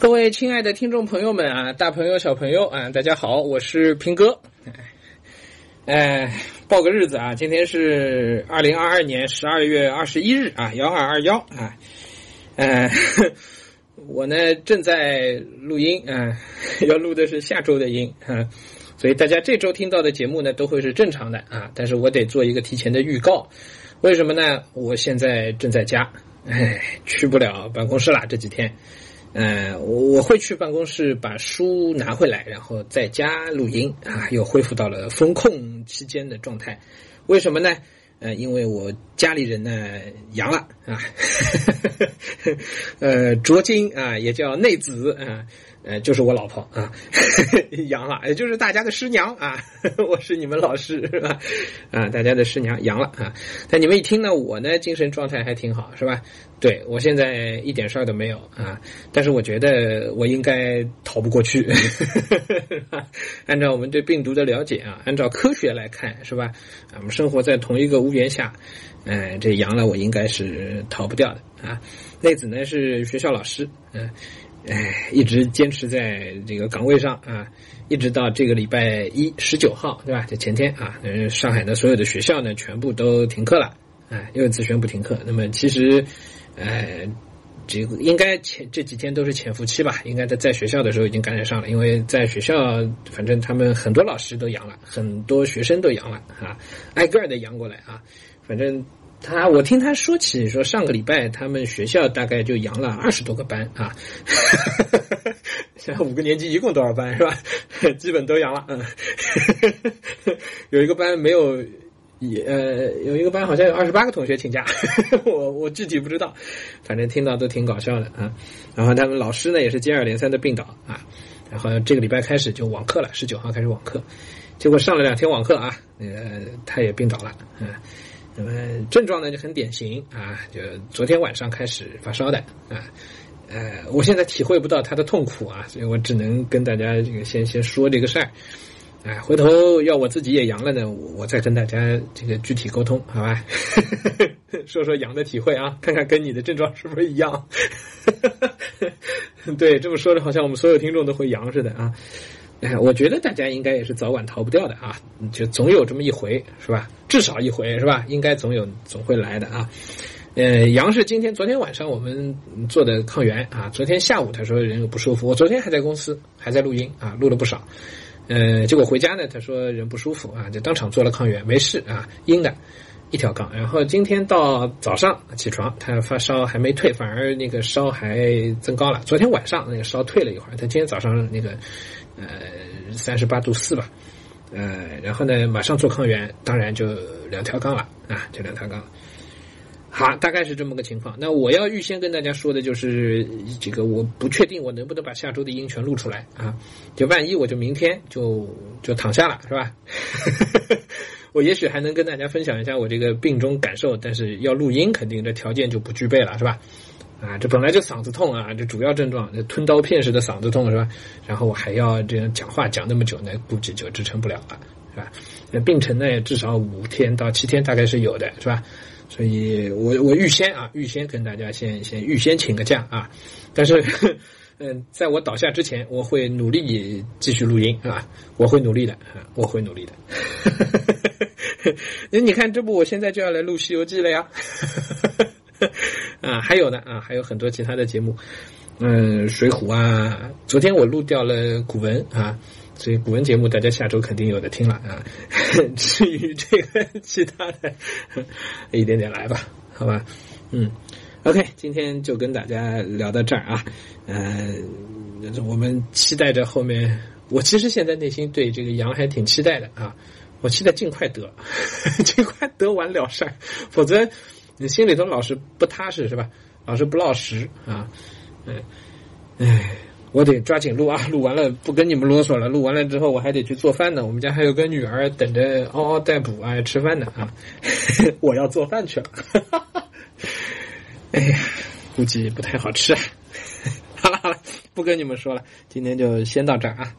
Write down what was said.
各位亲爱的听众朋友们啊，大朋友小朋友啊，大家好，我是平哥。哎，报个日子啊，今天是二零二二年十二月二十一日啊，幺二二幺啊。呃，我呢正在录音啊，要录的是下周的音啊，所以大家这周听到的节目呢都会是正常的啊，但是我得做一个提前的预告，为什么呢？我现在正在家，哎，去不了办公室啦，这几天。呃，我会去办公室把书拿回来，然后在家录音啊，又恢复到了风控期间的状态。为什么呢？呃，因为我家里人呢阳了啊，呃，卓金啊，也叫内子啊。呃，就是我老婆啊，阳了，也就是大家的师娘啊，我是你们老师是吧？啊，大家的师娘阳了啊。但你们一听呢，我呢精神状态还挺好是吧？对我现在一点事儿都没有啊。但是我觉得我应该逃不过去。按照我们对病毒的了解啊，按照科学来看是吧？我们生活在同一个屋檐下，呃，这阳了我应该是逃不掉的啊。内子呢是学校老师，嗯。哎，一直坚持在这个岗位上啊，一直到这个礼拜一十九号，对吧？就前天啊，嗯，上海的所有的学校呢，全部都停课了，哎，又一次宣布停课。那么其实，呃，这个应该前这几天都是潜伏期吧？应该在在学校的时候已经感染上了，因为在学校，反正他们很多老师都阳了，很多学生都阳了啊，挨个的阳过来啊，反正。他，我听他说起说，上个礼拜他们学校大概就阳了二十多个班啊，像 五个年级一共多少班是吧？基本都阳了，嗯，有一个班没有，也呃，有一个班好像有二十八个同学请假，我我具体不知道，反正听到都挺搞笑的啊。然后他们老师呢也是接二连三的病倒啊，然后这个礼拜开始就网课了，十九号开始网课，结果上了两天网课啊，呃，他也病倒了，嗯。那么症状呢就很典型啊，就昨天晚上开始发烧的啊，呃，我现在体会不到他的痛苦啊，所以我只能跟大家这个先先说这个事儿，哎，回头要我自己也阳了呢，我再跟大家这个具体沟通，好吧？说说阳的体会啊，看看跟你的症状是不是一样？对，这么说的好像我们所有听众都会阳似的啊。哎，我觉得大家应该也是早晚逃不掉的啊，就总有这么一回，是吧？至少一回，是吧？应该总有总会来的啊。呃，杨是今天、昨天晚上我们做的抗原啊，昨天下午他说人不舒服，我昨天还在公司还在录音啊，录了不少。呃，结果回家呢，他说人不舒服啊，就当场做了抗原，没事啊，阴的，一条杠。然后今天到早上起床，他发烧还没退，反而那个烧还增高了。昨天晚上那个烧退了一会儿，他今天早上那个。呃，三十八度四吧，呃，然后呢，马上做抗原，当然就两条杠了啊，就两条杠。好，大概是这么个情况。那我要预先跟大家说的就是，这个我不确定我能不能把下周的音全录出来啊，就万一我就明天就就躺下了，是吧？我也许还能跟大家分享一下我这个病中感受，但是要录音，肯定这条件就不具备了，是吧？啊，这本来就嗓子痛啊，这主要症状，这吞刀片似的嗓子痛是吧？然后我还要这样讲话讲那么久呢，估计就支撑不了了，是吧？那病程呢，至少五天到七天大概是有的，是吧？所以我我预先啊，预先跟大家先先预先请个假啊，但是 嗯，在我倒下之前，我会努力继续录音啊，我会努力的啊，我会努力的。那 你看，这不我现在就要来录《西游记》了呀。啊，还有呢啊，还有很多其他的节目，嗯，水浒啊，昨天我录掉了古文啊，所以古文节目大家下周肯定有的听了啊。至于这个其他的，一点点来吧，好吧，嗯，OK，今天就跟大家聊到这儿啊，嗯，我们期待着后面，我其实现在内心对这个羊还挺期待的啊，我期待尽快得，尽快得完了事儿，否则。你心里头老是不踏实是吧？老是不落实啊，嗯，哎，我得抓紧录啊，录完了不跟你们啰嗦了，录完了之后我还得去做饭呢。我们家还有个女儿等着嗷嗷待哺啊吃饭呢啊，我要做饭去了。哎呀，估计不太好吃。好了好了，不跟你们说了，今天就先到这儿啊。